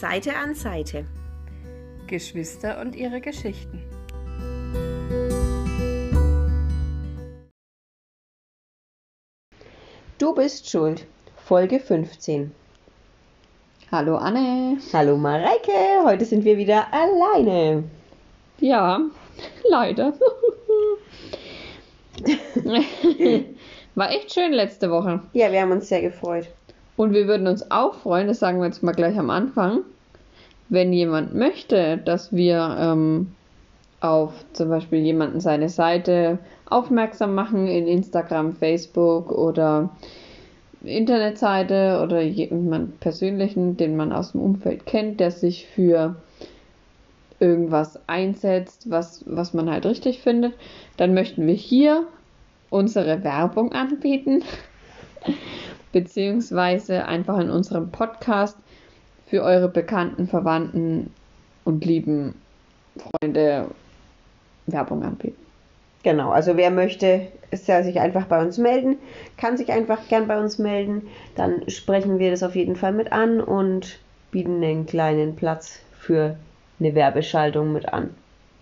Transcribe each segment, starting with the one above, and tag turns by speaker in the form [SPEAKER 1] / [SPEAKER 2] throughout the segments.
[SPEAKER 1] Seite an Seite.
[SPEAKER 2] Geschwister und ihre Geschichten.
[SPEAKER 1] Du bist schuld. Folge 15.
[SPEAKER 2] Hallo Anne.
[SPEAKER 1] Hallo Mareike. Heute sind wir wieder alleine.
[SPEAKER 2] Ja, leider. War echt schön letzte Woche.
[SPEAKER 1] Ja, wir haben uns sehr gefreut.
[SPEAKER 2] Und wir würden uns auch freuen, das sagen wir jetzt mal gleich am Anfang, wenn jemand möchte, dass wir ähm, auf zum Beispiel jemanden seine Seite aufmerksam machen in Instagram, Facebook oder Internetseite oder jemand persönlichen, den man aus dem Umfeld kennt, der sich für irgendwas einsetzt, was, was man halt richtig findet, dann möchten wir hier unsere Werbung anbieten beziehungsweise einfach in unserem Podcast für eure bekannten, Verwandten und lieben Freunde Werbung anbieten.
[SPEAKER 1] Genau, also wer möchte, soll sich einfach bei uns melden, kann sich einfach gern bei uns melden. Dann sprechen wir das auf jeden Fall mit an und bieten einen kleinen Platz für eine Werbeschaltung mit an.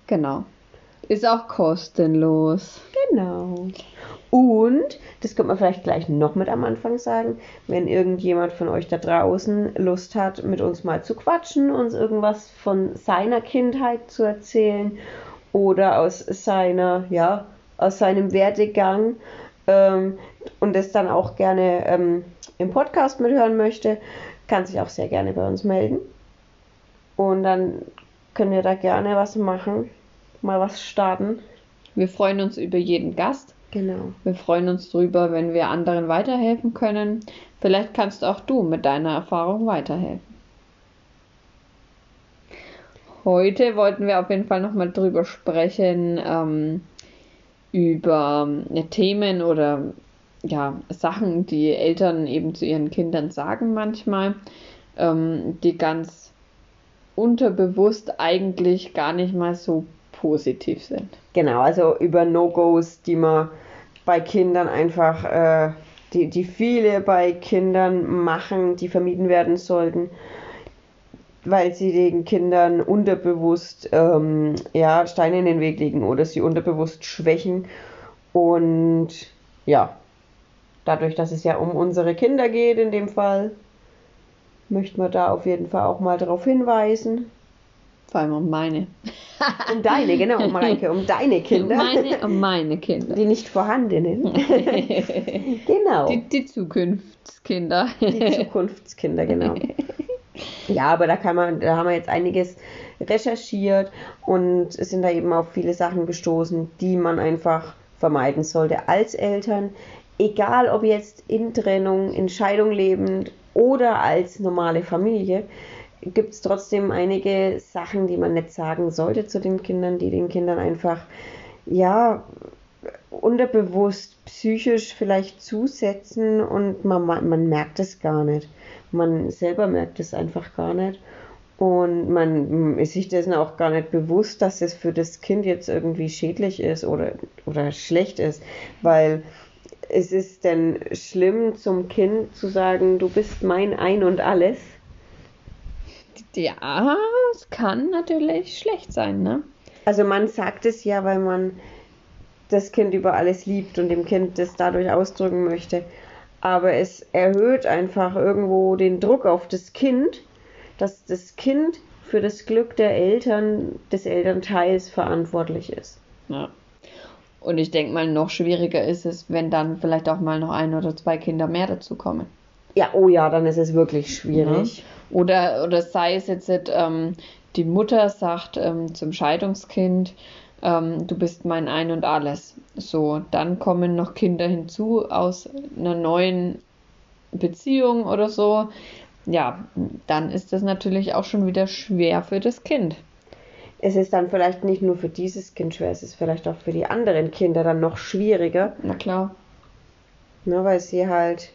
[SPEAKER 2] Genau. Ist auch kostenlos.
[SPEAKER 1] Genau. Und, das könnte man vielleicht gleich noch mit am Anfang sagen, wenn irgendjemand von euch da draußen Lust hat, mit uns mal zu quatschen, uns irgendwas von seiner Kindheit zu erzählen oder aus seiner, ja, aus seinem Werdegang ähm, und das dann auch gerne ähm, im Podcast mithören möchte, kann sich auch sehr gerne bei uns melden. Und dann können wir da gerne was machen, mal was starten.
[SPEAKER 2] Wir freuen uns über jeden Gast.
[SPEAKER 1] Genau.
[SPEAKER 2] Wir freuen uns drüber, wenn wir anderen weiterhelfen können. Vielleicht kannst auch du mit deiner Erfahrung weiterhelfen. Heute wollten wir auf jeden Fall nochmal drüber sprechen, ähm, über äh, Themen oder ja, Sachen, die Eltern eben zu ihren Kindern sagen manchmal, ähm, die ganz unterbewusst eigentlich gar nicht mal so positiv sind.
[SPEAKER 1] Genau, also über No-Gos, die man bei Kindern einfach, äh, die, die viele bei Kindern machen, die vermieden werden sollten, weil sie den Kindern unterbewusst ähm, ja, Steine in den Weg legen oder sie unterbewusst schwächen. Und ja, dadurch, dass es ja um unsere Kinder geht in dem Fall, möchten wir da auf jeden Fall auch mal darauf hinweisen.
[SPEAKER 2] Vor allem um meine.
[SPEAKER 1] Um deine, genau, Mareike, um deine Kinder.
[SPEAKER 2] Meine, um meine Kinder.
[SPEAKER 1] Die nicht vorhandenen. genau.
[SPEAKER 2] Die, die Zukunftskinder.
[SPEAKER 1] Die Zukunftskinder, genau. Ja, aber da kann man, da haben wir jetzt einiges recherchiert und sind da eben auf viele Sachen gestoßen, die man einfach vermeiden sollte als Eltern. Egal ob jetzt in Trennung, in Scheidung lebend oder als normale Familie gibt es trotzdem einige Sachen, die man nicht sagen sollte zu den Kindern, die den Kindern einfach, ja, unterbewusst psychisch vielleicht zusetzen und man, man merkt es gar nicht. Man selber merkt es einfach gar nicht. Und man ist sich dessen auch gar nicht bewusst, dass es für das Kind jetzt irgendwie schädlich ist oder, oder schlecht ist. Weil es ist denn schlimm zum Kind zu sagen, du bist mein Ein und alles
[SPEAKER 2] ja, es kann natürlich schlecht sein, ne?
[SPEAKER 1] Also man sagt es ja, weil man das Kind über alles liebt und dem Kind das dadurch ausdrücken möchte. Aber es erhöht einfach irgendwo den Druck auf das Kind, dass das Kind für das Glück der Eltern, des Elternteils verantwortlich ist.
[SPEAKER 2] Ja. Und ich denke mal, noch schwieriger ist es, wenn dann vielleicht auch mal noch ein oder zwei Kinder mehr dazukommen.
[SPEAKER 1] Ja, oh ja, dann ist es wirklich schwierig.
[SPEAKER 2] Ja. Oder, oder sei es jetzt, ähm, die Mutter sagt ähm, zum Scheidungskind, ähm, du bist mein Ein und alles. So, dann kommen noch Kinder hinzu aus einer neuen Beziehung oder so. Ja, dann ist das natürlich auch schon wieder schwer für das Kind.
[SPEAKER 1] Es ist dann vielleicht nicht nur für dieses Kind schwer, es ist vielleicht auch für die anderen Kinder dann noch schwieriger.
[SPEAKER 2] Na klar.
[SPEAKER 1] Ne, weil sie halt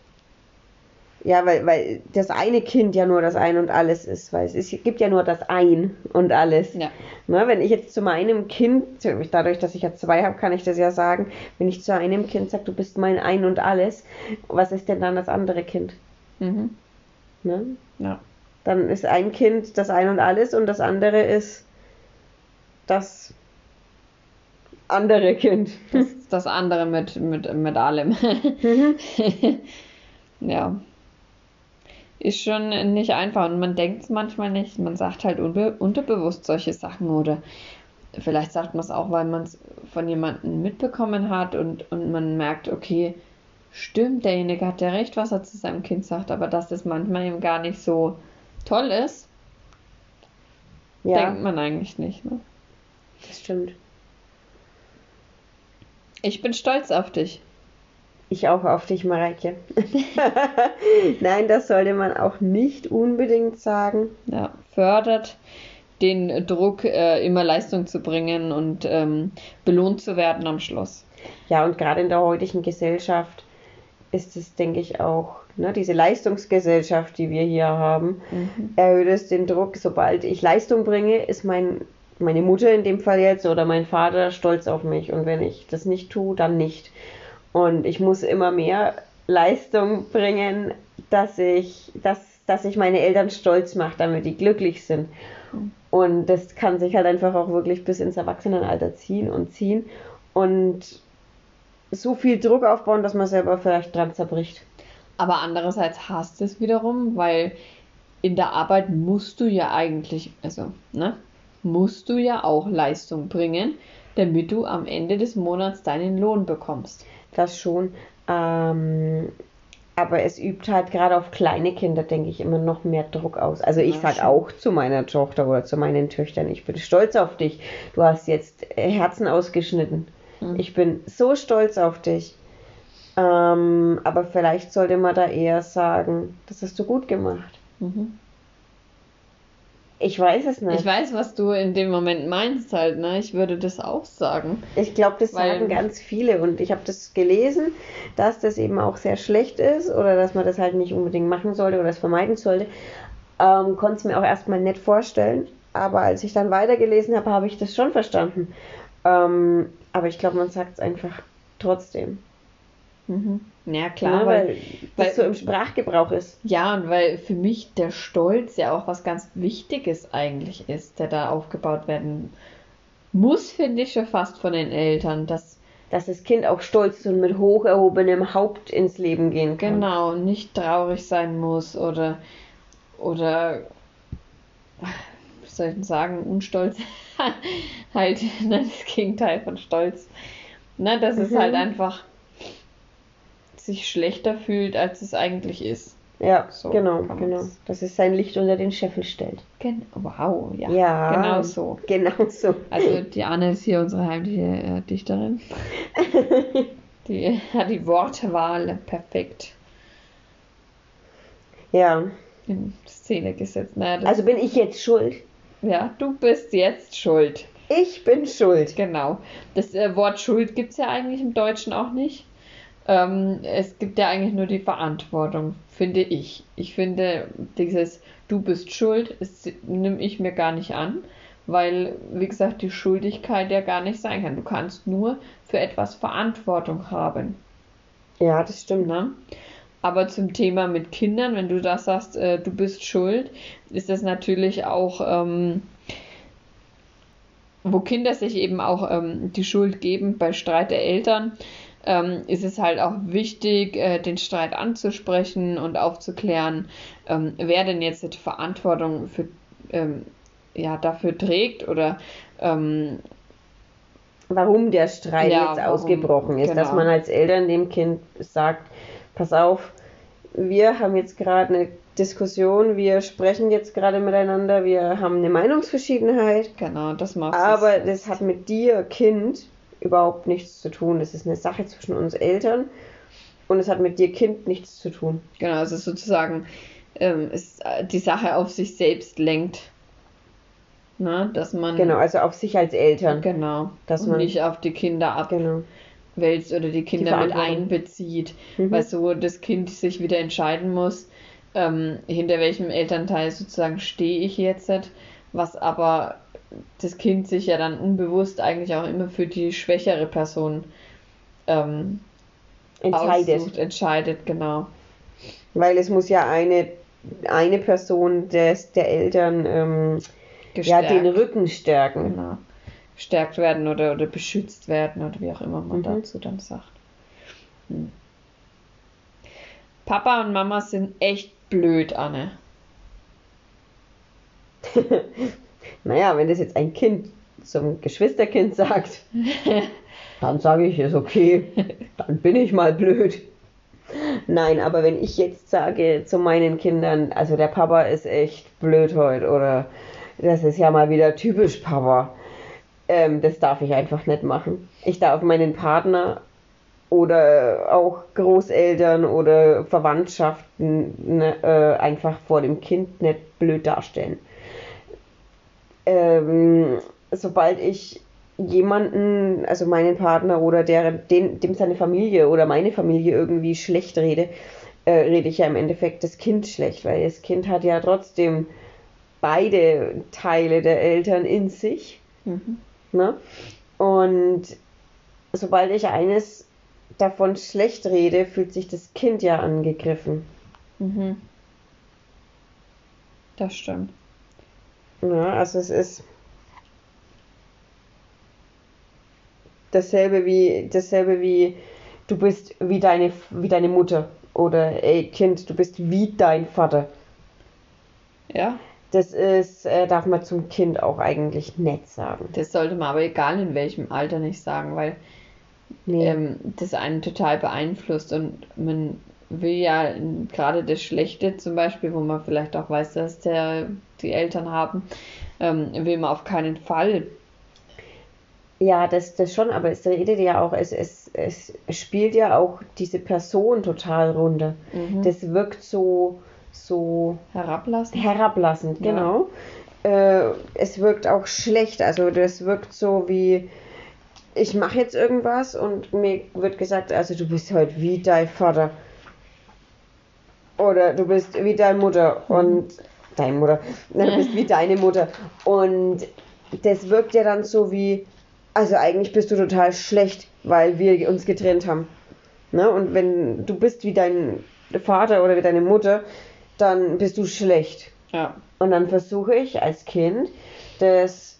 [SPEAKER 1] ja, weil, weil das eine Kind ja nur das Ein und Alles ist, weil es, ist, es gibt ja nur das Ein und Alles.
[SPEAKER 2] Ja.
[SPEAKER 1] Na, wenn ich jetzt zu meinem Kind, dadurch, dass ich ja zwei habe, kann ich das ja sagen, wenn ich zu einem Kind sage, du bist mein Ein und Alles, was ist denn dann das andere Kind?
[SPEAKER 2] Mhm.
[SPEAKER 1] Ne?
[SPEAKER 2] Ja.
[SPEAKER 1] Dann ist ein Kind das Ein und Alles und das andere ist das andere Kind.
[SPEAKER 2] Das, das andere mit, mit, mit allem. ja. Ist schon nicht einfach und man denkt es manchmal nicht. Man sagt halt unterbewusst solche Sachen oder vielleicht sagt man es auch, weil man es von jemandem mitbekommen hat und, und man merkt, okay, stimmt, derjenige hat ja recht, was er zu seinem Kind sagt, aber dass das manchmal eben gar nicht so toll ist, ja. denkt man eigentlich nicht. Ne?
[SPEAKER 1] Das stimmt.
[SPEAKER 2] Ich bin stolz auf dich.
[SPEAKER 1] Ich auch auf dich, Mareike. Nein, das sollte man auch nicht unbedingt sagen.
[SPEAKER 2] Ja, fördert den Druck, äh, immer Leistung zu bringen und ähm, belohnt zu werden am Schluss.
[SPEAKER 1] Ja, und gerade in der heutigen Gesellschaft ist es, denke ich, auch, ne, diese Leistungsgesellschaft, die wir hier haben, mhm. erhöht es den Druck. Sobald ich Leistung bringe, ist mein, meine Mutter in dem Fall jetzt oder mein Vater stolz auf mich. Und wenn ich das nicht tue, dann nicht. Und ich muss immer mehr Leistung bringen, dass ich, dass, dass ich meine Eltern stolz mache, damit die glücklich sind. Und das kann sich halt einfach auch wirklich bis ins Erwachsenenalter ziehen und ziehen. Und so viel Druck aufbauen, dass man selber vielleicht dran zerbricht.
[SPEAKER 2] Aber andererseits hasst es wiederum, weil in der Arbeit musst du ja eigentlich, also, ne, musst du ja auch Leistung bringen, damit du am Ende des Monats deinen Lohn bekommst.
[SPEAKER 1] Das schon. Ähm, aber es übt halt gerade auf kleine Kinder, denke ich, immer noch mehr Druck aus. Also ich sage auch zu meiner Tochter oder zu meinen Töchtern, ich bin stolz auf dich. Du hast jetzt Herzen ausgeschnitten. Mhm. Ich bin so stolz auf dich. Ähm, aber vielleicht sollte man da eher sagen, das hast du gut gemacht. Mhm. Ich weiß es nicht.
[SPEAKER 2] Ich weiß, was du in dem Moment meinst halt, ne? Ich würde das auch sagen.
[SPEAKER 1] Ich glaube, das Weil, sagen ganz viele und ich habe das gelesen, dass das eben auch sehr schlecht ist oder dass man das halt nicht unbedingt machen sollte oder es vermeiden sollte. Ähm, Konnte es mir auch erstmal nicht vorstellen, aber als ich dann weitergelesen habe, habe ich das schon verstanden. Ähm, aber ich glaube, man sagt es einfach trotzdem.
[SPEAKER 2] Mhm. Ja, klar,
[SPEAKER 1] ja, ne, weil, weil, weil das so im Sprachgebrauch ist.
[SPEAKER 2] Ja, und weil für mich der Stolz ja auch was ganz Wichtiges eigentlich ist, der da aufgebaut werden muss, finde ich schon fast von den Eltern, dass
[SPEAKER 1] dass das Kind auch stolz und mit hoch erhobenem Haupt ins Leben gehen
[SPEAKER 2] kann. Genau, nicht traurig sein muss oder oder wie soll ich denn sagen, unstolz halt ne, das Gegenteil von Stolz. Ne, dass mhm. es halt einfach sich schlechter fühlt, als es eigentlich ist.
[SPEAKER 1] Ja, so genau, genau. Dass es sein Licht unter den Scheffel stellt.
[SPEAKER 2] Gen wow, ja.
[SPEAKER 1] Ja,
[SPEAKER 2] genau so.
[SPEAKER 1] Genau so.
[SPEAKER 2] Also die Anne ist hier unsere heimliche äh, Dichterin. die hat die Wortwahl perfekt.
[SPEAKER 1] Ja.
[SPEAKER 2] In Szene gesetzt. Naja,
[SPEAKER 1] also bin ich jetzt schuld?
[SPEAKER 2] Ja, du bist jetzt schuld.
[SPEAKER 1] Ich bin schuld.
[SPEAKER 2] Genau. Das äh, Wort Schuld gibt es ja eigentlich im Deutschen auch nicht. Ähm, es gibt ja eigentlich nur die Verantwortung, finde ich. Ich finde, dieses Du bist schuld, das nehme ich mir gar nicht an, weil, wie gesagt, die Schuldigkeit ja gar nicht sein kann. Du kannst nur für etwas Verantwortung haben.
[SPEAKER 1] Ja, das stimmt.
[SPEAKER 2] Ne? Aber zum Thema mit Kindern, wenn du das sagst, äh, du bist schuld, ist das natürlich auch, ähm, wo Kinder sich eben auch ähm, die Schuld geben bei Streit der Eltern, ähm, ist es halt auch wichtig, äh, den Streit anzusprechen und aufzuklären, ähm, wer denn jetzt die Verantwortung für, ähm, ja, dafür trägt oder ähm,
[SPEAKER 1] warum der Streit ja, jetzt warum, ausgebrochen ist, genau. dass man als Eltern dem Kind sagt, pass auf, wir haben jetzt gerade eine Diskussion, wir sprechen jetzt gerade miteinander, wir haben eine Meinungsverschiedenheit.
[SPEAKER 2] Genau, das macht
[SPEAKER 1] Aber das hat mit dir, Kind, überhaupt nichts zu tun. Es ist eine Sache zwischen uns Eltern und es hat mit dir, Kind, nichts zu tun.
[SPEAKER 2] Genau, also sozusagen ähm, ist die Sache auf sich selbst lenkt. Na, dass man.
[SPEAKER 1] Genau, also auf sich als Eltern.
[SPEAKER 2] Genau. Dass und man nicht auf die Kinder. Genau wälzt oder die Kinder die mit einbezieht, mhm. weil so das Kind sich wieder entscheiden muss, ähm, hinter welchem Elternteil sozusagen stehe ich jetzt, was aber das Kind sich ja dann unbewusst eigentlich auch immer für die schwächere Person ähm, entscheidet. Aussucht, entscheidet, genau.
[SPEAKER 1] Weil es muss ja eine eine Person des, der Eltern ähm, ja, den Rücken stärken.
[SPEAKER 2] Genau. Gestärkt werden oder, oder beschützt werden oder wie auch immer man mhm. dazu dann sagt. Hm. Papa und Mama sind echt blöd, Anne.
[SPEAKER 1] naja, wenn das jetzt ein Kind zum Geschwisterkind sagt, dann sage ich, ist okay, dann bin ich mal blöd. Nein, aber wenn ich jetzt sage zu meinen Kindern, also der Papa ist echt blöd heute oder das ist ja mal wieder typisch Papa, ähm, das darf ich einfach nicht machen. Ich darf meinen Partner oder auch Großeltern oder Verwandtschaften ne, äh, einfach vor dem Kind nicht blöd darstellen. Ähm, sobald ich jemanden, also meinen Partner oder der, den, dem seine Familie oder meine Familie irgendwie schlecht rede, äh, rede ich ja im Endeffekt das Kind schlecht, weil das Kind hat ja trotzdem beide Teile der Eltern in sich. Mhm. Ne? Und sobald ich eines davon schlecht rede, fühlt sich das Kind ja angegriffen. Mhm.
[SPEAKER 2] Das stimmt.
[SPEAKER 1] Ja, also es ist dasselbe wie dasselbe wie du bist wie deine wie deine Mutter oder ey Kind, du bist wie dein Vater. Ja. Das ist, äh, darf man zum Kind auch eigentlich nett sagen.
[SPEAKER 2] Das sollte man aber egal in welchem Alter nicht sagen, weil nee. ähm, das einen total beeinflusst und man will ja gerade das Schlechte zum Beispiel, wo man vielleicht auch weiß, dass der, die Eltern haben, ähm, will man auf keinen Fall
[SPEAKER 1] ja, das, das schon, aber es redet ja auch, es, es, es spielt ja auch diese Person total runter. Mhm. Das wirkt so, so
[SPEAKER 2] herablassend.
[SPEAKER 1] Herablassend, genau. Ja. Äh, es wirkt auch schlecht, also das wirkt so wie, ich mache jetzt irgendwas und mir wird gesagt, also du bist heute wie dein Vater. Oder du bist wie deine Mutter mhm. und deine Mutter. Du bist wie deine Mutter. Und das wirkt ja dann so wie, also eigentlich bist du total schlecht, weil wir uns getrennt haben. Ne? Und wenn du bist wie dein Vater oder wie deine Mutter, dann bist du schlecht. Ja. Und dann versuche ich als Kind, das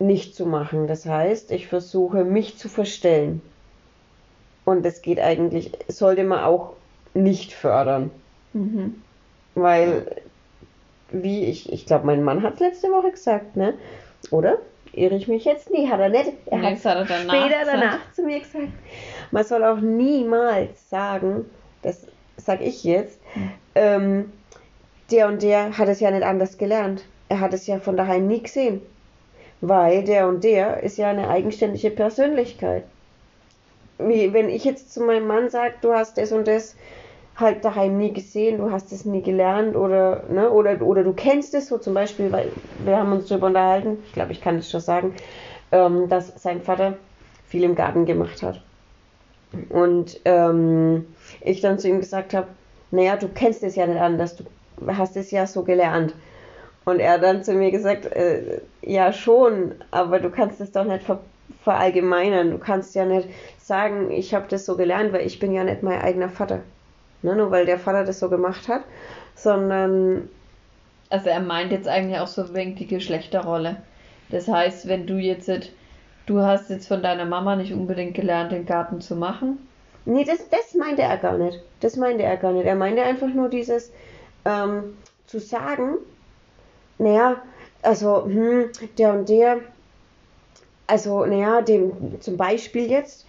[SPEAKER 1] nicht zu machen. Das heißt, ich versuche mich zu verstellen. Und das geht eigentlich, sollte man auch nicht fördern. Mhm. Weil, wie ich, ich glaube, mein Mann hat es letzte Woche gesagt, ne? Oder? irre ich mich jetzt? Nee, hat er nicht. Er nee, hat es danach später danach zu mir gesagt. Man soll auch niemals sagen, das sage ich jetzt, hm. ähm, der und der hat es ja nicht anders gelernt. Er hat es ja von daheim nie gesehen. Weil der und der ist ja eine eigenständige Persönlichkeit. Wie wenn ich jetzt zu meinem Mann sage, du hast das und das halt daheim nie gesehen, du hast es nie gelernt oder, ne, oder, oder du kennst es so zum Beispiel, weil wir haben uns darüber unterhalten, ich glaube, ich kann es schon sagen, ähm, dass sein Vater viel im Garten gemacht hat. Und ähm, ich dann zu ihm gesagt habe, naja, du kennst es ja nicht anders, du hast es ja so gelernt. Und er dann zu mir gesagt, äh, ja schon, aber du kannst es doch nicht ver verallgemeinern. Du kannst ja nicht sagen, ich habe das so gelernt, weil ich bin ja nicht mein eigener Vater ne, nur weil der Vater das so gemacht hat, sondern.
[SPEAKER 2] Also er meint jetzt eigentlich auch so wegen die Geschlechterrolle. Das heißt, wenn du jetzt, du hast jetzt von deiner Mama nicht unbedingt gelernt, den Garten zu machen.
[SPEAKER 1] Nee, das, das meinte er gar nicht. Das meinte er gar nicht. Er meinte einfach nur dieses ähm, zu sagen, naja, also, hm, der und der, also, naja, dem, zum Beispiel jetzt,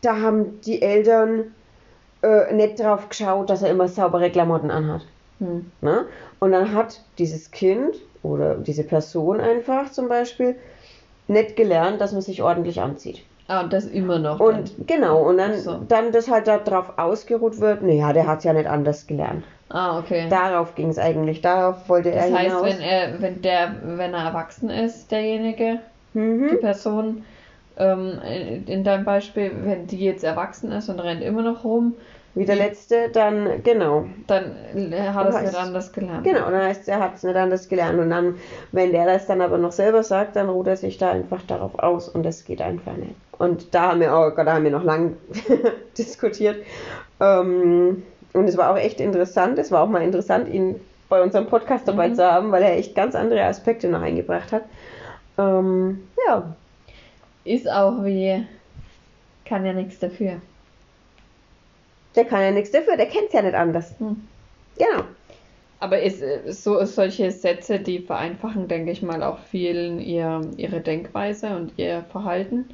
[SPEAKER 1] da haben die Eltern äh, nicht drauf geschaut, dass er immer saubere Klamotten anhat. Hm. Ne? Und dann hat dieses Kind oder diese Person einfach zum Beispiel nicht gelernt, dass man sich ordentlich anzieht.
[SPEAKER 2] Ah, und das immer noch.
[SPEAKER 1] Und dann. genau, und dann, so. dann das halt darauf ausgeruht wird, naja, der hat es ja nicht anders gelernt.
[SPEAKER 2] Ah, okay.
[SPEAKER 1] Darauf ging es eigentlich, darauf wollte das er
[SPEAKER 2] heißt, hinaus. wenn er, wenn der, wenn er erwachsen ist, derjenige, mhm. die Person, ähm, in deinem Beispiel, wenn die jetzt erwachsen ist und rennt immer noch rum,
[SPEAKER 1] wie der letzte, dann, genau.
[SPEAKER 2] Dann hat er es nicht anders gelernt.
[SPEAKER 1] Genau, dann heißt er hat es nicht anders gelernt. Und dann, wenn der das dann aber noch selber sagt, dann ruht er sich da einfach darauf aus und das geht einfach nicht. Und da haben wir auch, da haben wir noch lang diskutiert. Ähm, und es war auch echt interessant. Es war auch mal interessant, ihn bei unserem Podcast dabei
[SPEAKER 2] Mhm.
[SPEAKER 1] zu haben, weil er echt ganz andere Aspekte noch eingebracht hat. Ähm, ja,
[SPEAKER 2] Ist auch wie, kann ja nichts dafür.
[SPEAKER 1] der kann ja nichts dafür, der kennt es ja nicht anders.
[SPEAKER 2] Hm.
[SPEAKER 1] Genau.
[SPEAKER 2] Aber ist, so, solche Sätze, die vereinfachen, denke ich mal, auch vielen ihr, ihre Denkweise und ihr Verhalten.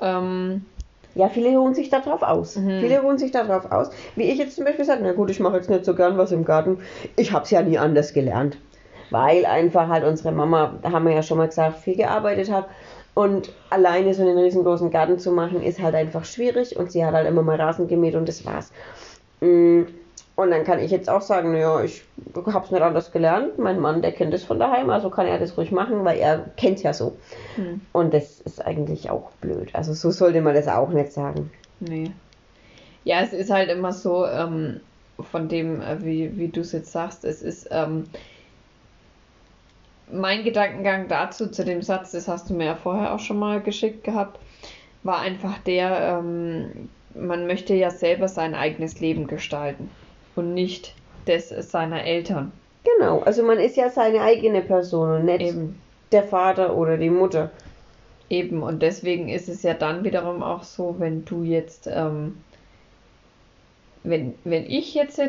[SPEAKER 2] Ähm,
[SPEAKER 1] Ja, viele ruhen sich darauf aus.
[SPEAKER 2] Mhm.
[SPEAKER 1] Viele ruhen sich darauf aus. Wie ich jetzt zum Beispiel sage, na gut, ich mache jetzt nicht so gern was im Garten. Ich habe es ja nie anders gelernt. Weil einfach halt unsere Mama, da haben wir ja schon mal gesagt, viel gearbeitet hat. Und alleine so einen riesengroßen Garten zu machen, ist halt einfach schwierig. Und sie hat halt immer mal Rasen gemäht und das war's. Mm, Und dann kann ich jetzt auch sagen, naja, ich habe es nicht anders gelernt. Mein Mann, der kennt es von daheim, also kann er das ruhig machen, weil er kennt ja so.
[SPEAKER 2] hm,
[SPEAKER 1] Und das ist eigentlich auch blöd. Also so sollte man das auch nicht sagen.
[SPEAKER 2] nee. Ja, es ist halt immer so, ähm, von dem, äh, wie, wie du es jetzt sagst, es ist, ähm, mein Gedankengang dazu, zu dem Satz, das hast du mir ja vorher auch schon mal geschickt gehabt, war einfach der, ähm, man möchte ja selber sein eigenes Leben gestalten und nicht das seiner Eltern.
[SPEAKER 1] Genau, also man ist ja seine eigene Person und nicht
[SPEAKER 2] Eben,
[SPEAKER 1] der Vater oder die Mutter.
[SPEAKER 2] eben. Und deswegen ist es ja dann wiederum auch so, wenn du jetzt, ähm, wenn, wenn ich jetzt,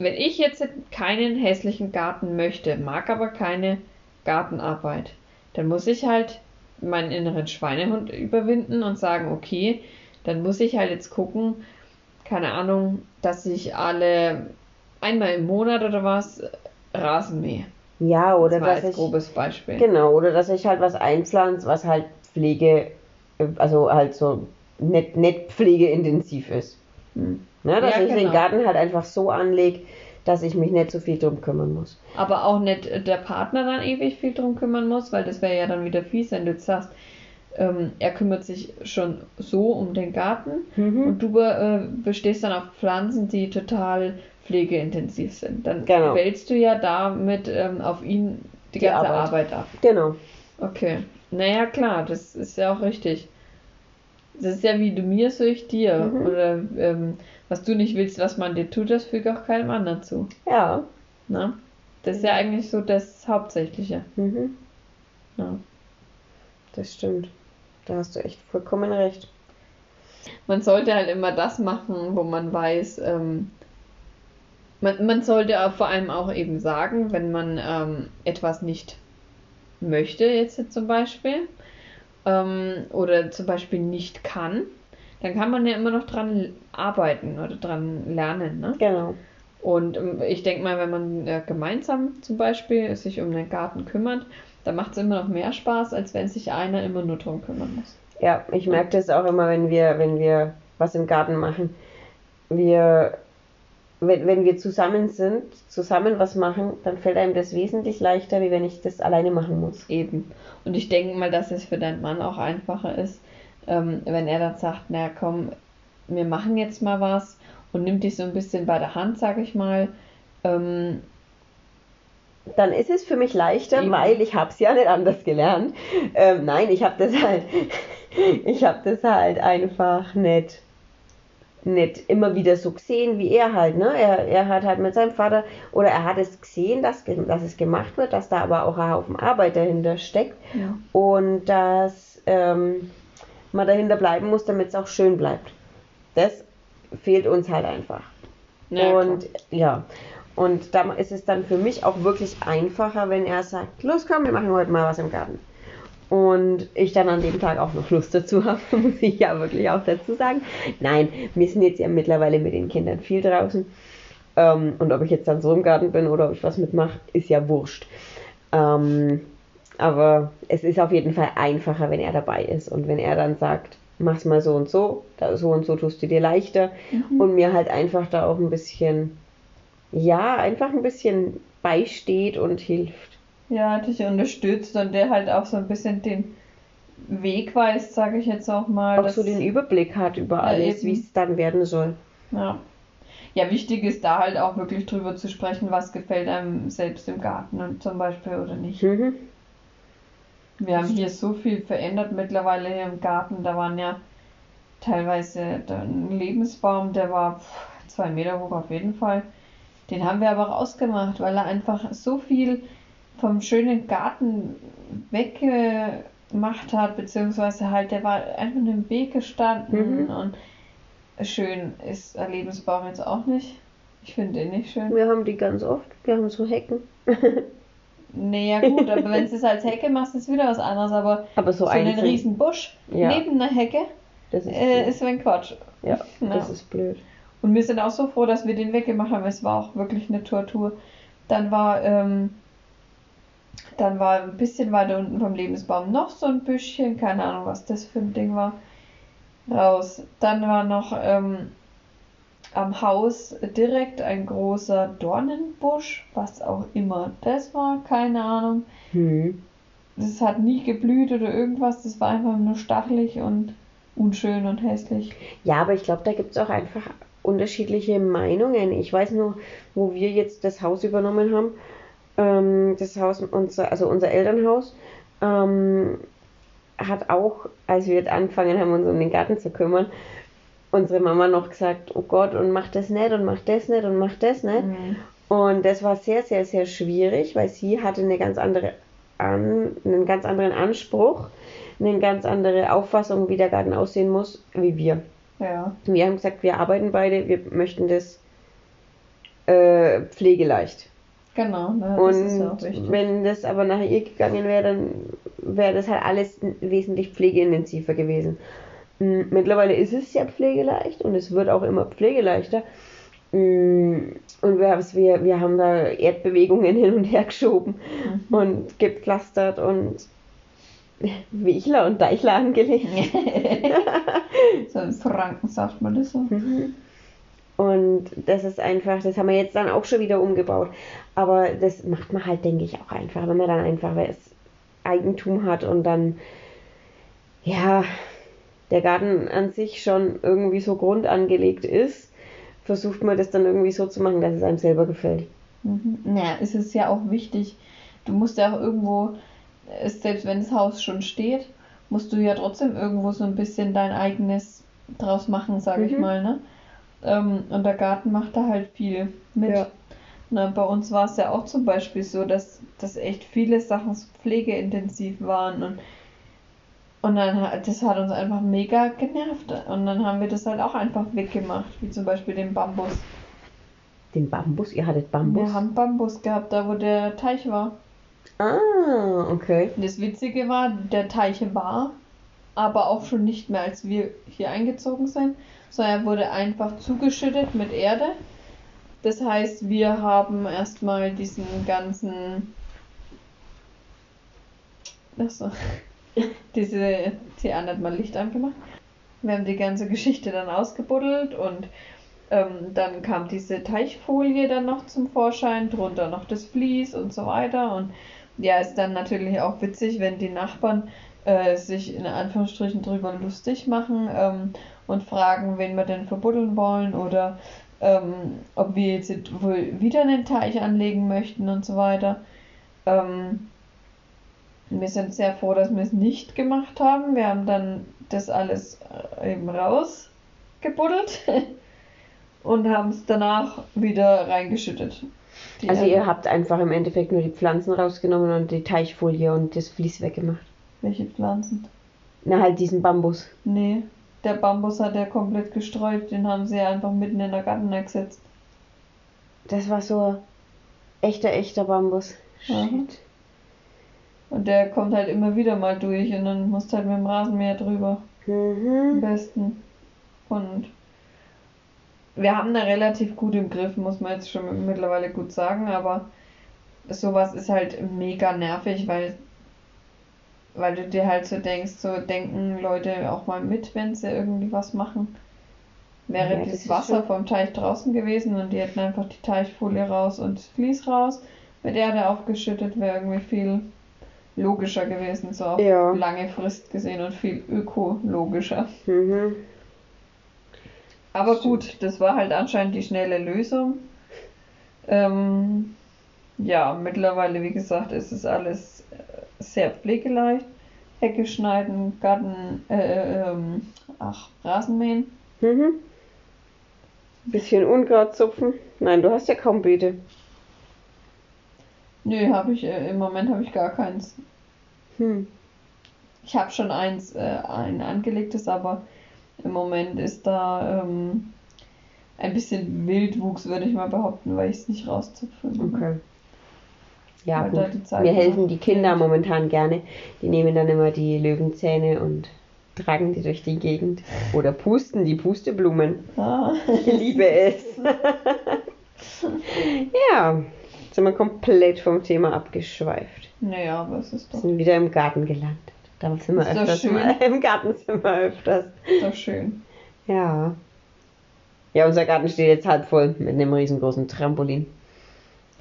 [SPEAKER 2] wenn ich jetzt keinen hässlichen Garten möchte, mag aber keine Gartenarbeit, dann muss ich halt meinen inneren Schweinehund überwinden und sagen, okay, dann muss ich halt jetzt gucken, keine Ahnung, dass ich alle einmal im Monat oder was Rasen mähe.
[SPEAKER 1] Ja, oder
[SPEAKER 2] das
[SPEAKER 1] dass
[SPEAKER 2] als
[SPEAKER 1] ich
[SPEAKER 2] grobes Beispiel.
[SPEAKER 1] genau, oder dass ich halt was einpflanze, was halt Pflege, äh, also halt so nicht, nicht pflegeintensiv ist.
[SPEAKER 2] Hm.
[SPEAKER 1] Ne? Dass
[SPEAKER 2] Ja,
[SPEAKER 1] ich den
[SPEAKER 2] genau.
[SPEAKER 1] Garten halt einfach so anlege, dass ich mich nicht so viel drum kümmern muss.
[SPEAKER 2] Aber auch nicht der Partner dann ewig viel drum kümmern muss, weil das wäre ja dann wieder fies, wenn du jetzt sagst, ähm, er kümmert sich schon so um den Garten
[SPEAKER 1] Mhm.
[SPEAKER 2] und du äh, bestehst dann auf Pflanzen, die total pflegeintensiv sind. Dann
[SPEAKER 1] Genau.
[SPEAKER 2] wälzt du ja damit ähm, auf ihn die,
[SPEAKER 1] Die
[SPEAKER 2] ganze
[SPEAKER 1] Arbeit.
[SPEAKER 2] Arbeit ab.
[SPEAKER 1] Genau.
[SPEAKER 2] Okay. Naja, klar, das ist ja auch richtig. Das ist ja wie du mir, so ich dir.
[SPEAKER 1] Mhm.
[SPEAKER 2] Oder ähm, was du nicht willst, was man dir tut, das füge auch keinem anderen zu.
[SPEAKER 1] Ja.
[SPEAKER 2] Ne? Das ist ja eigentlich so das Hauptsächliche.
[SPEAKER 1] Mhm.
[SPEAKER 2] Ja.
[SPEAKER 1] Das stimmt. Da hast du echt vollkommen recht.
[SPEAKER 2] Man sollte halt immer das machen, wo man weiß, ähm, man, man sollte auch vor allem auch eben sagen, wenn man ähm, etwas nicht möchte, jetzt zum Beispiel, ähm, oder zum Beispiel nicht kann, dann kann man ja immer noch dran arbeiten oder dran lernen. Ne?
[SPEAKER 1] Genau.
[SPEAKER 2] Und ähm, ich denke mal, wenn man äh, gemeinsam zum Beispiel sich um den Garten kümmert, dann macht es immer noch mehr Spaß, als wenn sich einer immer nur drum kümmern muss.
[SPEAKER 1] Ja, ich merke das auch immer, wenn wir, wenn wir was im Garten machen. Wir, wenn, wenn wir zusammen sind, zusammen was machen, dann fällt einem das wesentlich leichter, wie wenn ich das alleine machen muss.
[SPEAKER 2] Eben. Und ich denke mal, dass es für deinen Mann auch einfacher ist, ähm, wenn er dann sagt, na komm, wir machen jetzt mal was und nimmt dich so ein bisschen bei der Hand, sag ich mal. Ähm,
[SPEAKER 1] Dann ist es für mich leichter,
[SPEAKER 2] Eben.
[SPEAKER 1] weil ich habe es ja nicht anders gelernt. Ähm, nein, ich habe das halt, ich habe das halt einfach nicht, nicht immer wieder so gesehen, wie er halt. Ne? Er, er hat halt mit seinem Vater, oder er hat es gesehen, dass, dass es gemacht wird, dass da aber auch ein Haufen Arbeit dahinter steckt.
[SPEAKER 2] ja.
[SPEAKER 1] und dass ähm, man dahinter bleiben muss, damit es auch schön bleibt. Das fehlt uns halt einfach.
[SPEAKER 2] Ja,
[SPEAKER 1] und ja, und da ist es dann für mich auch wirklich einfacher, wenn er sagt, los komm, wir machen heute mal was im Garten. Und ich dann an dem Tag auch noch Lust dazu habe, muss ich ja wirklich auch dazu sagen. Nein, wir sind jetzt ja mittlerweile mit den Kindern viel draußen. Ähm, und ob ich jetzt dann so im Garten bin oder ob ich was mitmache, ist ja wurscht. Ähm, aber es ist auf jeden Fall einfacher, wenn er dabei ist und wenn er dann sagt, mach's mal so und so, so und so tust du dir leichter
[SPEAKER 2] Mhm.
[SPEAKER 1] und mir halt einfach da auch ein bisschen, ja, einfach ein bisschen beisteht und hilft.
[SPEAKER 2] ja, dich unterstützt und der halt auch so ein bisschen den Weg weist, sage ich jetzt auch mal.
[SPEAKER 1] Auch
[SPEAKER 2] dass-
[SPEAKER 1] so den Überblick hat über alles, wie es dann werden soll.
[SPEAKER 2] Ja. Ja, wichtig ist da halt auch wirklich drüber zu sprechen, was gefällt einem selbst im Garten und zum Beispiel oder nicht.
[SPEAKER 1] Mhm.
[SPEAKER 2] Wir haben hier so viel verändert mittlerweile hier im Garten. Da waren ja teilweise ein Lebensbaum, der war zwei Meter hoch auf jeden Fall. Den haben wir aber rausgemacht, weil er einfach so viel vom schönen Garten weggemacht hat, beziehungsweise halt, der war einfach im Weg gestanden
[SPEAKER 1] Mhm.
[SPEAKER 2] und schön ist der Lebensbaum jetzt auch nicht. Ich finde den nicht schön.
[SPEAKER 1] Wir haben die ganz oft. Wir haben so Hecken.
[SPEAKER 2] Nee, ja gut, aber wenn du es als Hecke machst, ist wieder was anderes, aber
[SPEAKER 1] Aber so,
[SPEAKER 2] so einen riesen Busch
[SPEAKER 1] Ja.
[SPEAKER 2] neben einer Hecke
[SPEAKER 1] Das ist,
[SPEAKER 2] äh, ist ein Quatsch.
[SPEAKER 1] ja,
[SPEAKER 2] Ja.
[SPEAKER 1] das ist blöd.
[SPEAKER 2] Und wir sind auch so froh, dass wir den weggemacht haben. Es war auch wirklich eine Tortur. Dann war, ähm, dann war ein bisschen weiter unten vom Lebensbaum noch so ein Büschchen, keine Ahnung, was das für ein Ding war, raus. Dann war noch ähm, am Haus direkt ein großer Dornenbusch, was auch immer das war, keine Ahnung.
[SPEAKER 1] Hm.
[SPEAKER 2] Das hat nie geblüht oder irgendwas, das war einfach nur stachelig und unschön und hässlich.
[SPEAKER 1] Ja, aber ich glaube, da gibt es auch einfach unterschiedliche Meinungen. Ich weiß nur, wo wir jetzt das Haus übernommen haben, ähm, das Haus, unser, also unser Elternhaus, ähm, hat auch, als wir jetzt angefangen haben, uns um den Garten zu kümmern, unsere Mama noch gesagt, oh Gott, und mach das nicht und mach das nicht und mach das nicht.
[SPEAKER 2] Mhm.
[SPEAKER 1] Und das war sehr, sehr, sehr schwierig, weil sie hatte eine ganz andere an, einen ganz anderen Anspruch, eine ganz andere Auffassung, wie der Garten aussehen muss, wie wir.
[SPEAKER 2] Ja.
[SPEAKER 1] Wir haben gesagt, wir arbeiten beide, wir möchten das äh, pflegeleicht.
[SPEAKER 2] Genau, ne,
[SPEAKER 1] Und wenn das aber nach ihr gegangen wäre, dann wäre das halt alles wesentlich pflegeintensiver gewesen. Mittlerweile ist es ja pflegeleicht und es wird auch immer pflegeleichter. Und wir, wir, wir haben da Erdbewegungen hin und her geschoben
[SPEAKER 2] Mhm.
[SPEAKER 1] und gepflastert und Wichler und Deichler angelegt.
[SPEAKER 2] so in Franken sagt man das so.
[SPEAKER 1] Mhm. Und das ist einfach, das haben wir jetzt dann auch schon wieder umgebaut. Aber das macht man halt, denke ich, auch einfach, wenn man dann einfach das Eigentum hat und dann, ja, der Garten an sich schon irgendwie so grundangelegt ist, versucht man das dann irgendwie so zu machen, dass es einem selber gefällt.
[SPEAKER 2] Mhm. Naja, es ist ja auch wichtig. Du musst ja auch irgendwo, äh, selbst wenn das Haus schon steht, musst du ja trotzdem irgendwo so ein bisschen dein eigenes draus machen, sage ich
[SPEAKER 1] Mhm.
[SPEAKER 2] mal, ne? Ähm, und der Garten macht da halt viel mit.
[SPEAKER 1] Ja.
[SPEAKER 2] Na, bei uns war es ja auch zum Beispiel so, dass, dass echt viele Sachen pflegeintensiv waren und, und dann hat, das hat uns einfach mega genervt. Und dann haben wir das halt auch einfach weggemacht, wie zum Beispiel den Bambus.
[SPEAKER 1] Den Bambus, ihr hattet Bambus?
[SPEAKER 2] Wir haben Bambus gehabt, da wo der Teich war.
[SPEAKER 1] Ah, okay.
[SPEAKER 2] Und das Witzige war, der Teich war, aber auch schon nicht mehr, als wir hier eingezogen sind, sondern er wurde einfach zugeschüttet mit Erde. Das heißt, wir haben erstmal diesen ganzen. Achso. Diese. Hier hat mal Licht angemacht. Wir haben die ganze Geschichte dann ausgebuddelt und ähm, dann kam diese Teichfolie dann noch zum Vorschein, drunter noch das Vlies und so weiter. Und ja, ist dann natürlich auch witzig, wenn die Nachbarn äh, sich in Anführungsstrichen drüber lustig machen ähm, und fragen, wen wir denn verbuddeln wollen oder ähm, ob wir jetzt wohl wieder einen Teich anlegen möchten und so weiter. Ähm, wir sind sehr froh, dass wir es nicht gemacht haben. Wir haben dann das alles äh, eben rausgebuddelt und haben es danach wieder reingeschüttet.
[SPEAKER 1] Also
[SPEAKER 2] Erde.
[SPEAKER 1] ihr habt einfach im Endeffekt nur die Pflanzen rausgenommen und die Teichfolie und das Vlies weggemacht.
[SPEAKER 2] Welche Pflanzen?
[SPEAKER 1] Na halt diesen Bambus.
[SPEAKER 2] Nee, der Bambus hat er komplett gestreut. Den haben sie einfach mitten in der Garten gesetzt.
[SPEAKER 1] Das war so echter, echter Bambus.
[SPEAKER 2] Mhm. Und der kommt halt immer wieder mal durch und dann musst du halt mit dem Rasenmäher drüber. Am
[SPEAKER 1] Mhm.
[SPEAKER 2] besten. Und wir haben da relativ gut im Griff, muss man jetzt schon mittlerweile gut sagen, aber sowas ist halt mega nervig, weil, weil du dir halt so denkst, so denken Leute auch mal mit, wenn sie irgendwie was machen. Wäre
[SPEAKER 1] Ja, das
[SPEAKER 2] Wasser vom Teich draußen gewesen und die hätten einfach die Teichfolie raus und das Vlies raus, mit Erde aufgeschüttet, wäre irgendwie viel logischer gewesen, so auf
[SPEAKER 1] Ja.
[SPEAKER 2] lange Frist gesehen und viel ökologischer.
[SPEAKER 1] Mhm.
[SPEAKER 2] Aber
[SPEAKER 1] Stimmt.
[SPEAKER 2] gut, das war halt anscheinend die schnelle Lösung. Ähm, ja, mittlerweile, wie gesagt, ist es alles äh, sehr pflegeleicht. Hecke schneiden, Garten, äh, ähm, ach, Rasenmähen.
[SPEAKER 1] Mhm. Bisschen Unkraut zupfen. Nein, du hast ja kaum Beete.
[SPEAKER 2] Nö, habe ich äh, im Moment habe ich gar keins.
[SPEAKER 1] Hm.
[SPEAKER 2] Ich habe schon eins, äh, ein angelegtes, aber im Moment ist da ähm, ein bisschen Wildwuchs, würde ich mal behaupten, weil ich es nicht rauszupfe.
[SPEAKER 1] Okay. Ja,
[SPEAKER 2] Weil
[SPEAKER 1] gut. Mir helfen die Kinder momentan gerne. Die nehmen dann immer die Löwenzähne und tragen die durch die Gegend. Oder pusten die Pusteblumen.
[SPEAKER 2] Ah.
[SPEAKER 1] Ich liebe es. ja, sind wir komplett vom Thema abgeschweift.
[SPEAKER 2] Naja, aber es ist doch,
[SPEAKER 1] Sind wieder im Garten gelandet. Da sind wir
[SPEAKER 2] Ist
[SPEAKER 1] öfters mal. Im Garten sind wir öfters.
[SPEAKER 2] ist doch schön.
[SPEAKER 1] Ja. Ja, unser Garten steht jetzt halb voll mit einem riesengroßen Trampolin.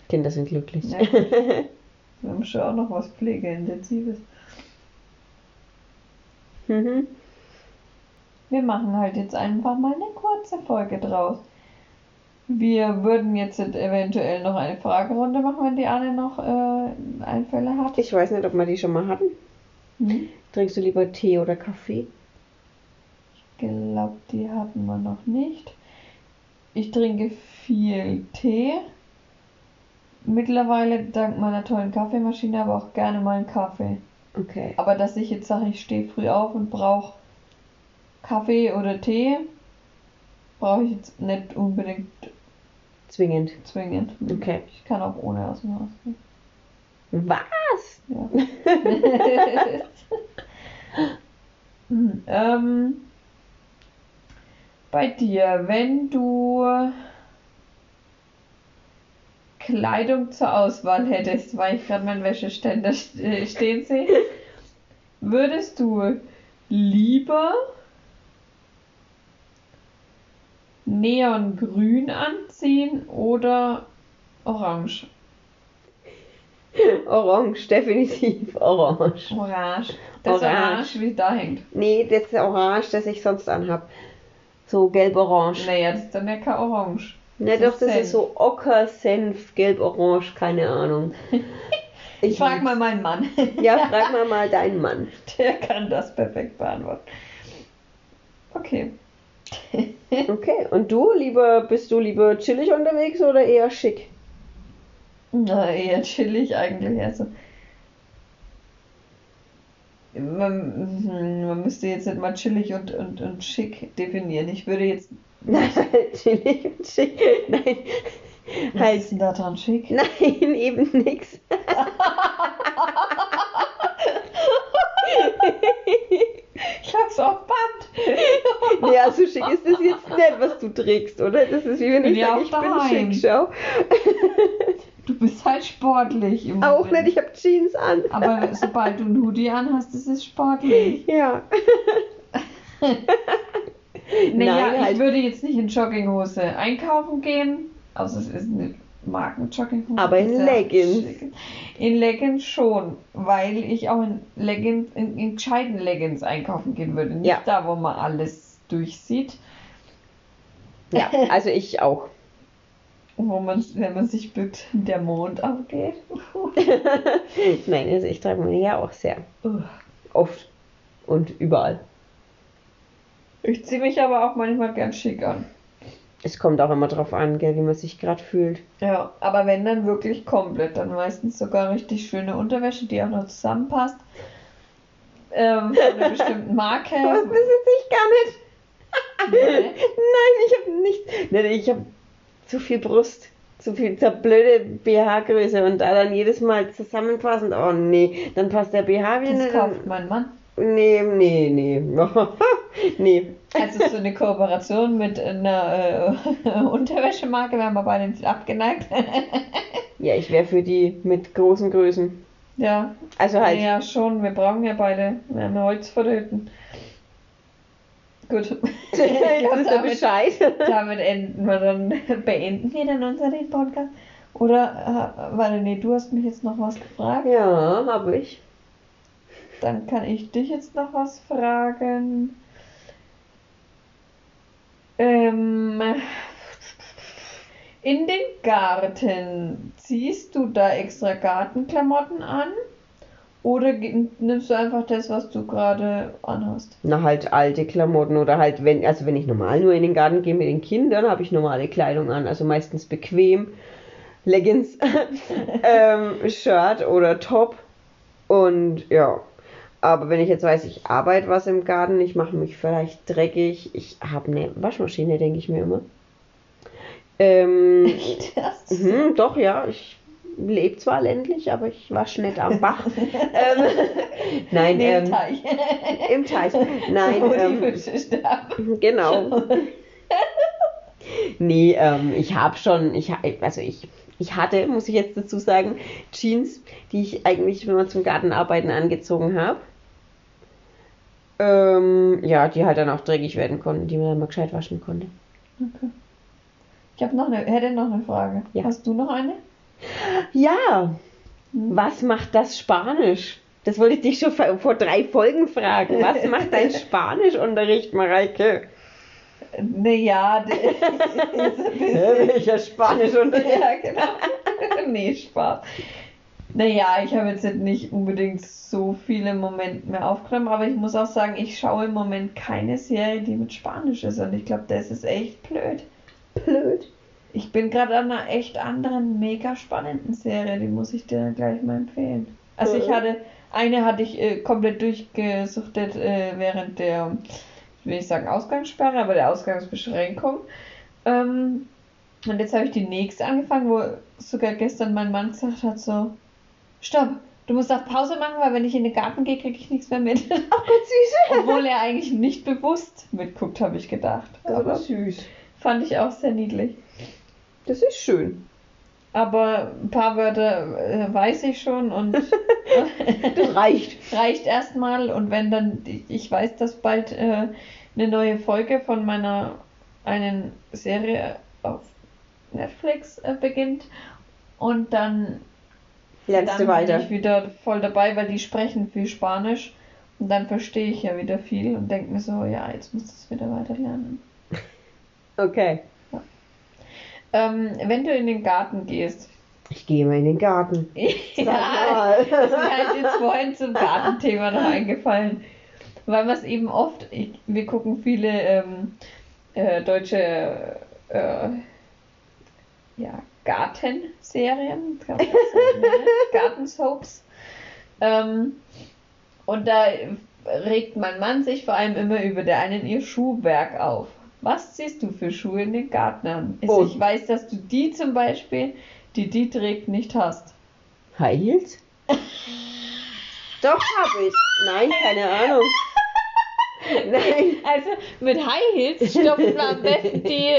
[SPEAKER 1] Kinder sind glücklich.
[SPEAKER 2] Ja. Wir haben schon auch noch was Pflegeintensives.
[SPEAKER 1] mhm.
[SPEAKER 2] Wir machen halt jetzt einfach mal eine kurze Folge draus. Wir würden jetzt eventuell noch eine Fragerunde machen, wenn die Anne noch äh, Einfälle hat.
[SPEAKER 1] Ich weiß nicht, ob wir die schon mal hatten.
[SPEAKER 2] Hm?
[SPEAKER 1] Trinkst du lieber Tee oder Kaffee?
[SPEAKER 2] Ich glaube, die hatten wir noch nicht. Ich trinke viel Tee. Mittlerweile dank meiner tollen Kaffeemaschine aber auch gerne mal einen Kaffee.
[SPEAKER 1] Okay.
[SPEAKER 2] Aber dass ich jetzt sage, ich stehe früh auf und brauche Kaffee oder Tee, brauche ich jetzt nicht unbedingt
[SPEAKER 1] Zwingend.
[SPEAKER 2] zwingend.
[SPEAKER 1] Okay.
[SPEAKER 2] Ich kann auch ohne aus dem Haus gehen.
[SPEAKER 1] Was?
[SPEAKER 2] Ja. Hm, ähm, bei dir, wenn du Kleidung zur Auswahl hättest, weil ich gerade meinen Wäscheständer st- äh, stehen sehe, würdest du lieber Neongrün anziehen oder Orange?
[SPEAKER 1] Orange, definitiv orange.
[SPEAKER 2] Orange. Das
[SPEAKER 1] Orange.
[SPEAKER 2] Orange, wie da hängt.
[SPEAKER 1] Nee, das ist Orange, das ich sonst anhab. So gelb-orange.
[SPEAKER 2] Naja, das ist dann ja kein Orange.
[SPEAKER 1] Ne,
[SPEAKER 2] das
[SPEAKER 1] doch, das
[SPEAKER 2] Senf.
[SPEAKER 1] ist so Ocker, Senf, gelb-orange, keine Ahnung.
[SPEAKER 2] Ich frag mal meinen Mann.
[SPEAKER 1] Ja, frag mal mal deinen Mann.
[SPEAKER 2] Der kann das perfekt beantworten. Okay.
[SPEAKER 1] Okay, und du, lieber, bist du lieber chillig unterwegs oder eher schick?
[SPEAKER 2] Na, eher chillig eigentlich. Also. Man, man müsste jetzt nicht mal chillig und, und, und schick definieren. Ich würde jetzt.
[SPEAKER 1] Nein, chillig und schick. Nein,
[SPEAKER 2] Was
[SPEAKER 1] halt,
[SPEAKER 2] ist denn da dran schick?
[SPEAKER 1] nein, eben nix.
[SPEAKER 2] Ich hab's auf Band.
[SPEAKER 1] Nee, also schick ist das jetzt nicht, was du trägst, oder? Das ist wie wenn
[SPEAKER 2] Bin
[SPEAKER 1] ich
[SPEAKER 2] ja
[SPEAKER 1] sage, ich bin
[SPEAKER 2] daheim.
[SPEAKER 1] schick, schau.
[SPEAKER 2] Du bist halt sportlich im
[SPEAKER 1] Auch
[SPEAKER 2] Moment.
[SPEAKER 1] nicht, ich hab Jeans an.
[SPEAKER 2] Aber sobald du einen Hoodie anhast, ist es sportlich.
[SPEAKER 1] Ja.
[SPEAKER 2] Naja,
[SPEAKER 1] Nein, halt.
[SPEAKER 2] ich würde jetzt nicht in Jogginghose einkaufen gehen. Also es ist eine Markenjogginghose.
[SPEAKER 1] Aber in Leggings.
[SPEAKER 2] schick. In Leggings schon, weil ich auch in Leggings, in, in gescheiten Leggings einkaufen gehen würde. Nicht
[SPEAKER 1] Ja.
[SPEAKER 2] da, wo man alles durchsieht.
[SPEAKER 1] Ja, also ich auch.
[SPEAKER 2] Wo man, wenn man sich bückt, der Mond aufgeht.
[SPEAKER 1] Nein, also ich trage meine ja auch sehr oft und überall.
[SPEAKER 2] Ich ziehe mich aber auch manchmal gern schick an.
[SPEAKER 1] Es kommt auch immer drauf an, gell, wie man sich gerade fühlt.
[SPEAKER 2] Ja, aber wenn dann wirklich komplett, dann meistens sogar richtig schöne Unterwäsche, die auch noch zusammenpasst. Ähm, von einer bestimmten Marke.
[SPEAKER 1] Das besitze ich gar nicht.
[SPEAKER 2] Nee.
[SPEAKER 1] Nein, ich habe nicht. Nein, ich habe zu viel Brust. Zu viel zur blöde BH-Größe und da dann jedes Mal zusammenpassend. Oh nee, dann passt der BH wieder
[SPEAKER 2] Das kauft mein Mann.
[SPEAKER 1] Nee, nee, nee. nee.
[SPEAKER 2] Also so eine Kooperation mit einer äh, Unterwäschemarke, wären wir beide nicht abgeneigt.
[SPEAKER 1] Ja, ich wäre für die mit großen Größen.
[SPEAKER 2] ja,
[SPEAKER 1] Also halt.
[SPEAKER 2] ja schon, wir brauchen ja beide. Wir haben Holz vor der Hütten. Gut.
[SPEAKER 1] Jetzt wisst ihr Bescheid.
[SPEAKER 2] Damit enden wir dann, beenden wir dann unseren Podcast. Oder, äh, warte, nee, du hast mich jetzt noch was gefragt.
[SPEAKER 1] Ja, habe ich.
[SPEAKER 2] Dann kann ich dich jetzt noch was fragen. Ähm, in den Garten ziehst du da extra Gartenklamotten an? Oder nimmst du einfach das, was du gerade anhast?
[SPEAKER 1] Na, halt alte Klamotten oder halt, wenn, also wenn ich normal nur in den Garten gehe mit den Kindern, habe ich normale Kleidung an, also meistens bequem. Leggings, ähm, Shirt oder Top. Und ja. Aber wenn ich jetzt weiß, ich arbeite was im Garten, ich mache mich vielleicht dreckig, ich habe eine Waschmaschine, denke ich mir immer. Ähm,
[SPEAKER 2] Das
[SPEAKER 1] mhm, doch, ja, ich lebe zwar ländlich, aber ich wasche nicht am Bach. ähm, nein,
[SPEAKER 2] Nee, im
[SPEAKER 1] ähm,
[SPEAKER 2] Teich.
[SPEAKER 1] im Teich. Nein,
[SPEAKER 2] Wo die
[SPEAKER 1] ähm,
[SPEAKER 2] Fische sterben.
[SPEAKER 1] Genau. nee, ähm, ich habe schon, ich, also ich, ich hatte, muss ich jetzt dazu sagen, Jeans, die ich eigentlich immer zum Gartenarbeiten angezogen habe. Ähm, ja, die halt dann auch dreckig werden konnten, die man dann mal gescheit waschen konnte.
[SPEAKER 2] Okay. Ich hab noch eine, hätte noch eine Frage.
[SPEAKER 1] Ja.
[SPEAKER 2] Hast du noch eine?
[SPEAKER 1] Ja, was macht das Spanisch? Das wollte ich dich schon vor vor drei Folgen fragen. Was macht dein Spanischunterricht, Mareike?
[SPEAKER 2] Naja,
[SPEAKER 1] Welcher Spanischunterricht?
[SPEAKER 2] ja, genau. nee, Spaß. Naja, ich habe jetzt nicht unbedingt so viele Momente mehr aufgenommen, aber ich muss auch sagen, ich schaue im Moment keine Serie, die mit Spanisch ist und ich glaube, das ist echt blöd.
[SPEAKER 1] Blöd.
[SPEAKER 2] Ich bin gerade an einer echt anderen, mega spannenden Serie, die muss ich dir gleich mal empfehlen. Also ich hatte, eine hatte ich äh, komplett durchgesuchtet äh, während der, ich will nicht sagen Ausgangssperre, aber der Ausgangsbeschränkung. Ähm, und jetzt habe ich die nächste angefangen, wo sogar gestern mein Mann gesagt hat so, stopp, du musst auf Pause machen, weil wenn ich in den Garten gehe, kriege ich nichts mehr mit.
[SPEAKER 1] Ach Gott, süß.
[SPEAKER 2] Obwohl er eigentlich nicht bewusst mitguckt, habe ich gedacht.
[SPEAKER 1] Aber
[SPEAKER 2] Aber
[SPEAKER 1] süß.
[SPEAKER 2] fand ich auch sehr niedlich.
[SPEAKER 1] Das ist schön.
[SPEAKER 2] Aber ein paar Wörter äh, weiß ich schon und
[SPEAKER 1] Das reicht.
[SPEAKER 2] reicht erstmal. Und wenn dann, ich weiß, dass bald äh, eine neue Folge von meiner einen Serie auf Netflix äh, beginnt. Und dann,
[SPEAKER 1] Lernst
[SPEAKER 2] dann
[SPEAKER 1] weiter.
[SPEAKER 2] bin ich wieder voll dabei, weil die sprechen viel Spanisch. Und dann verstehe ich ja wieder viel und denke mir so, ja, jetzt muss ich es wieder weiter lernen.
[SPEAKER 1] Okay.
[SPEAKER 2] Ähm, wenn du in den Garten gehst,
[SPEAKER 1] Ich gehe mal in den Garten.
[SPEAKER 2] Ja. Das ist mir halt jetzt vorhin zum Gartenthema noch eingefallen. Weil man es eben oft, ich, wir gucken viele ähm, äh, deutsche äh, ja, Gartenserien, kann man? Gartensoaps. Ähm, und da regt mein Mann sich vor allem immer über der einen ihr Schuhwerk auf. Was ziehst du für Schuhe in den Garten an? Also
[SPEAKER 1] Oh.
[SPEAKER 2] Ich weiß, dass du die zum Beispiel, die die trägt, nicht hast.
[SPEAKER 1] High Heels? Doch, hab ich. Nein, keine Ahnung. Nein.
[SPEAKER 2] Also mit High Heels stopft man am besten die,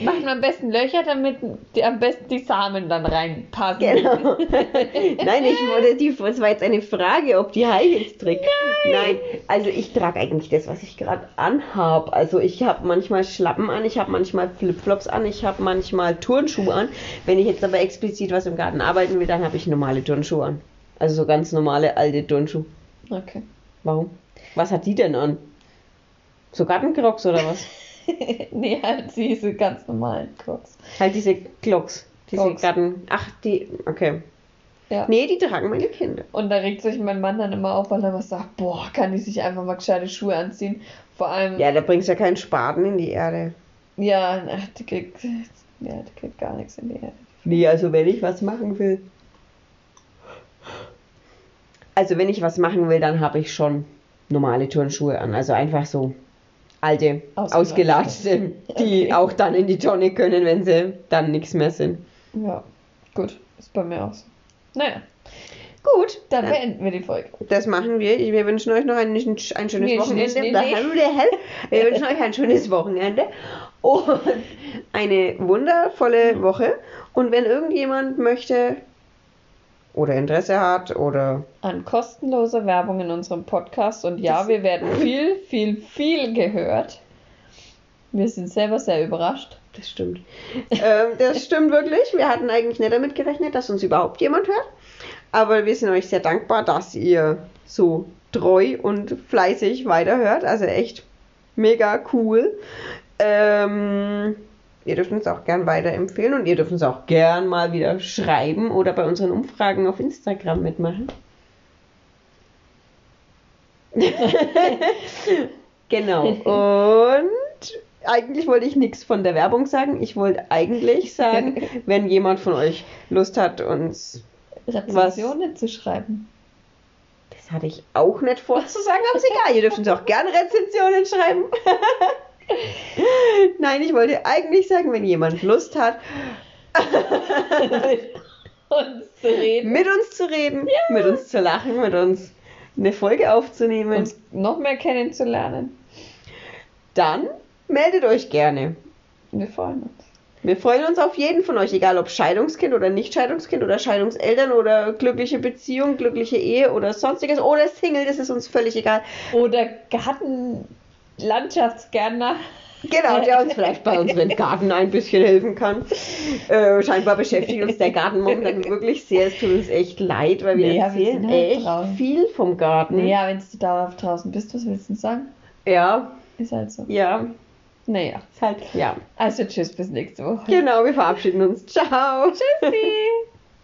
[SPEAKER 2] macht man am besten Löcher, damit die, am besten die Samen dann reinpassen.
[SPEAKER 1] Genau. Nein, ich wollte die, das war jetzt eine Frage, ob die High Heels trägt. Nein. also ich trage eigentlich das, was ich gerade anhab. Also ich habe manchmal Schlappen an, ich habe manchmal Flipflops an, ich habe manchmal Turnschuhe an. Wenn ich jetzt aber explizit was im Garten arbeiten will, dann habe ich normale Turnschuhe an. Also so ganz normale alte Turnschuhe.
[SPEAKER 2] Okay.
[SPEAKER 1] Warum? Was hat die denn an? So Gartencrocs oder was?
[SPEAKER 2] nee, halt diese ganz normalen Crocs.
[SPEAKER 1] Halt diese Clocks. Diese
[SPEAKER 2] Clogs.
[SPEAKER 1] Garten. Ach, die. Okay.
[SPEAKER 2] Ja.
[SPEAKER 1] Nee, die tragen meine Kinder.
[SPEAKER 2] Und da regt sich mein Mann dann immer auf, weil er was sagt, boah, kann ich sich einfach mal gescheite Schuhe anziehen. Vor allem,
[SPEAKER 1] Ja, da bringst du ja keinen Spaten in die Erde.
[SPEAKER 2] ja, ach, die kriegt, ja, die kriegt gar nichts in die Erde.
[SPEAKER 1] Nee, also wenn ich was machen will. Also wenn ich was machen will, dann habe ich schon normale Turnschuhe an. Also einfach so alte,
[SPEAKER 2] Ausgelatschte.
[SPEAKER 1] die
[SPEAKER 2] Okay.
[SPEAKER 1] auch dann in die Tonne können, wenn sie dann nichts mehr sind.
[SPEAKER 2] Ja, gut, ist bei mir auch so. Naja,
[SPEAKER 1] Gut,
[SPEAKER 2] dann
[SPEAKER 1] dann
[SPEAKER 2] beenden wir die Folge.
[SPEAKER 1] das machen wir. Wir wünschen euch noch ein, ein schönes
[SPEAKER 2] Nee,
[SPEAKER 1] Wochenende.
[SPEAKER 2] nee, nee,
[SPEAKER 1] wir wünschen euch ein schönes Wochenende und eine wundervolle Woche. Und wenn irgendjemand möchte oder Interesse hat oder
[SPEAKER 2] An kostenloser Werbung in unserem Podcast und ja, wir werden viel, viel, viel gehört. Wir sind selber sehr überrascht.
[SPEAKER 1] Das stimmt. ähm, das stimmt wirklich. Wir hatten eigentlich nicht damit gerechnet, dass uns überhaupt jemand hört. Aber wir sind euch sehr dankbar, dass ihr so treu und fleißig weiterhört. Also echt mega cool. Ähm, ihr dürft uns auch gern weiterempfehlen und ihr dürft uns auch gern mal wieder schreiben oder bei unseren Umfragen auf Instagram mitmachen. genau. Und eigentlich wollte ich nichts von der Werbung sagen. Ich wollte eigentlich sagen, wenn jemand von euch Lust hat, uns
[SPEAKER 2] Rezensionen zu schreiben.
[SPEAKER 1] Das hatte ich auch nicht vor zu sagen, aber ist egal. Ihr dürft uns auch gerne Rezensionen schreiben. Nein, ich wollte eigentlich sagen, wenn jemand Lust hat,
[SPEAKER 2] Uns zu reden.
[SPEAKER 1] mit uns zu reden, mit uns zu lachen, mit uns eine Folge aufzunehmen,
[SPEAKER 2] Uns noch mehr kennenzulernen.
[SPEAKER 1] dann meldet euch gerne.
[SPEAKER 2] Wir freuen uns.
[SPEAKER 1] Wir freuen uns auf jeden von euch, egal ob Scheidungskind oder Nicht-Scheidungskind oder Scheidungseltern oder glückliche Beziehung, glückliche Ehe oder sonstiges oder Single, das ist uns völlig egal.
[SPEAKER 2] Oder Gartenlandschaftsgärtner.
[SPEAKER 1] Genau, der uns vielleicht bei unserem Garten ein bisschen helfen kann. Äh, scheinbar beschäftigt uns der Garten momentan wirklich sehr. Es tut uns echt leid, weil wir
[SPEAKER 2] Nee,
[SPEAKER 1] erzählen
[SPEAKER 2] halt
[SPEAKER 1] echt
[SPEAKER 2] draußen.
[SPEAKER 1] viel vom Garten.
[SPEAKER 2] Naja, wenn du dauerhaft draußen bist, was willst du denn sagen?
[SPEAKER 1] Ja,
[SPEAKER 2] Ist halt so.
[SPEAKER 1] ja,
[SPEAKER 2] Naja.
[SPEAKER 1] ist halt, ja.
[SPEAKER 2] Also tschüss, bis nächste Woche.
[SPEAKER 1] Genau, wir verabschieden uns. Ciao.
[SPEAKER 2] Tschüssi.